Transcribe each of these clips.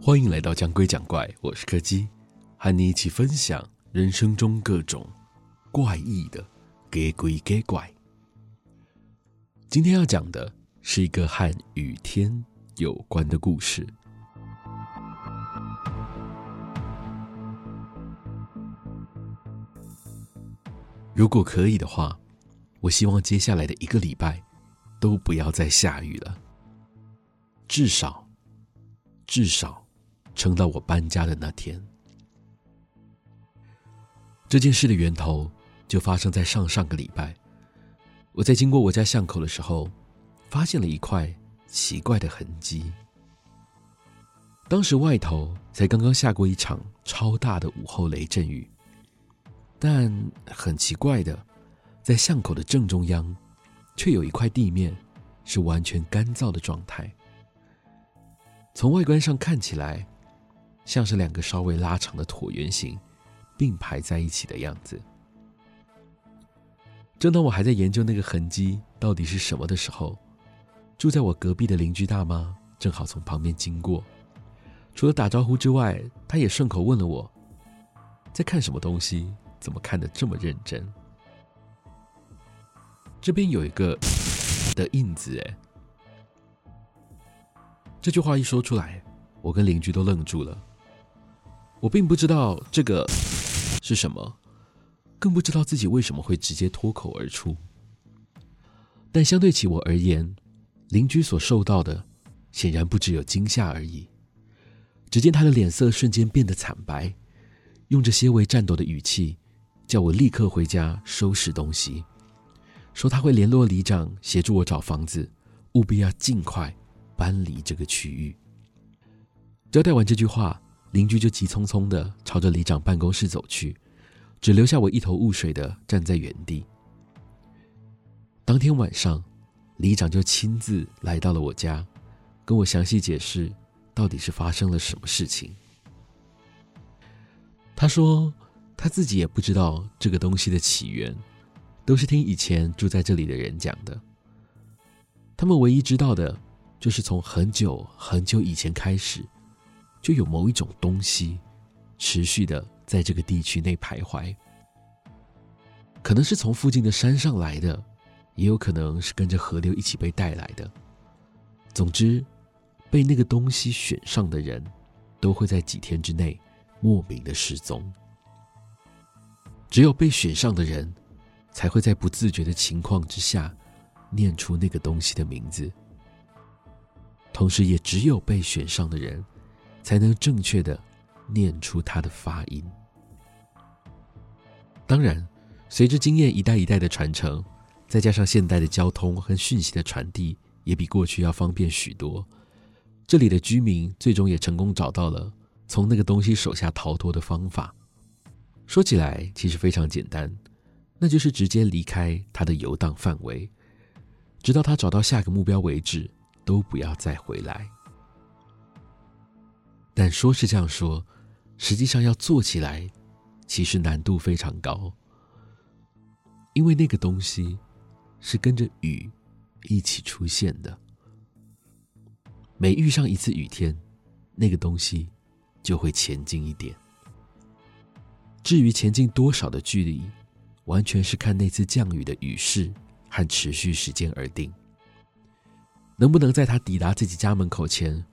欢迎来到讲鬼讲怪，我是柯基，和你一起分享人生中各种怪异的给鬼给怪。今天要讲的是一个和雨天有关的故事。如果可以的话，我希望接下来的一个礼拜都不要再下雨了，至少，至少。撑到我搬家的那天，这件事的源头就发生在上上个礼拜。我在经过我家巷口的时候，发现了一块奇怪的痕迹。当时外头才刚刚下过一场超大的午后雷阵雨，但很奇怪的，在巷口的正中央，却有一块地面是完全干燥的状态。从外观上看起来，像是两个稍微拉长的椭圆形并排在一起的样子。正当我还在研究那个痕迹到底是什么的时候，住在我隔壁的邻居大妈正好从旁边经过。除了打招呼之外，她也顺口问了我：“在看什么东西？怎么看得这么认真？”这边有一个的印子，哎，这句话一说出来，我跟邻居都愣住了。我并不知道这个是什么，更不知道自己为什么会直接脱口而出。但相对起我而言，邻居所受到的显然不只有惊吓而已。只见他的脸色瞬间变得惨白，用着些微颤抖的语气叫我立刻回家收拾东西，说他会联络里长协助我找房子，务必要尽快搬离这个区域。交代完这句话。邻居就急匆匆的朝着里长办公室走去，只留下我一头雾水的站在原地。当天晚上，里长就亲自来到了我家，跟我详细解释到底是发生了什么事情。他说他自己也不知道这个东西的起源，都是听以前住在这里的人讲的。他们唯一知道的，就是从很久很久以前开始。就有某一种东西，持续的在这个地区内徘徊。可能是从附近的山上来的，也有可能是跟着河流一起被带来的。总之，被那个东西选上的人，都会在几天之内莫名的失踪。只有被选上的人，才会在不自觉的情况之下，念出那个东西的名字。同时，也只有被选上的人。才能正确的念出它的发音。当然，随着经验一代一代的传承，再加上现代的交通和讯息的传递，也比过去要方便许多。这里的居民最终也成功找到了从那个东西手下逃脱的方法。说起来，其实非常简单，那就是直接离开它的游荡范围，直到他找到下个目标为止，都不要再回来。但说是这样说，实际上要做起来，其实难度非常高。因为那个东西是跟着雨一起出现的，每遇上一次雨天，那个东西就会前进一点。至于前进多少的距离，完全是看那次降雨的雨势和持续时间而定。能不能在他抵达自己家门口前，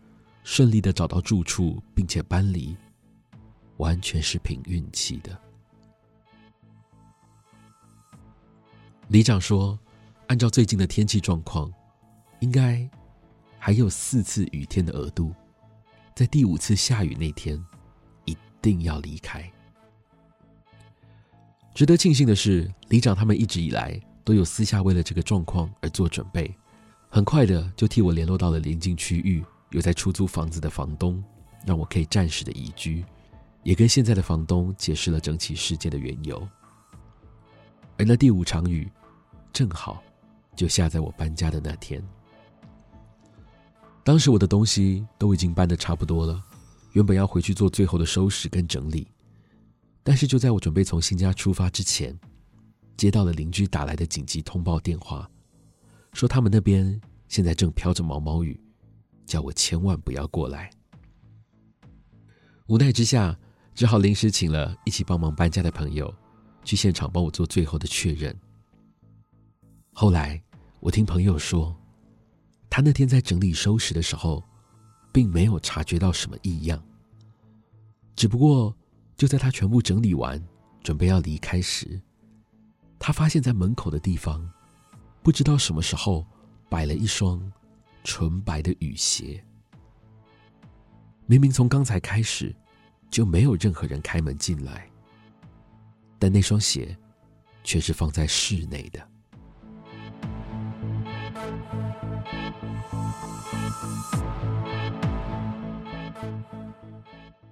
顺利的找到住处，并且搬离，完全是凭运气的。里长说，按照最近的天气状况，应该还有四次雨天的额度，在第五次下雨那天，一定要离开。值得庆幸的是，里长他们一直以来都有私下为了这个状况而做准备，很快的就替我联络到了邻近区域。有在出租房子的房东，让我可以暂时的移居，也跟现在的房东解释了整起事件的缘由。而那第五场雨，正好就下在我搬家的那天。当时我的东西都已经搬得差不多了，原本要回去做最后的收拾跟整理，但是就在我准备从新家出发之前，接到了邻居打来的紧急通报电话，说他们那边现在正飘着毛毛雨，叫我千万不要过来。无奈之下，只好临时请了一起帮忙搬家的朋友，去现场帮我做最后的确认。后来，我听朋友说，他那天在整理收拾的时候，并没有察觉到什么异样。只不过，就在他全部整理完，准备要离开时，他发现在门口的地方，不知道什么时候摆了一双纯白的雨鞋。明明从刚才开始就没有任何人开门进来，但那双鞋却是放在室内的。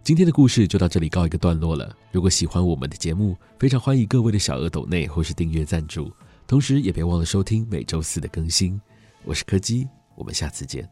今天的故事就到这里告一个段落了。如果喜欢我们的节目，非常欢迎各位的小额抖内或是订阅赞助，同时也别忘了收听每周四的更新。我是柯基我们下次见。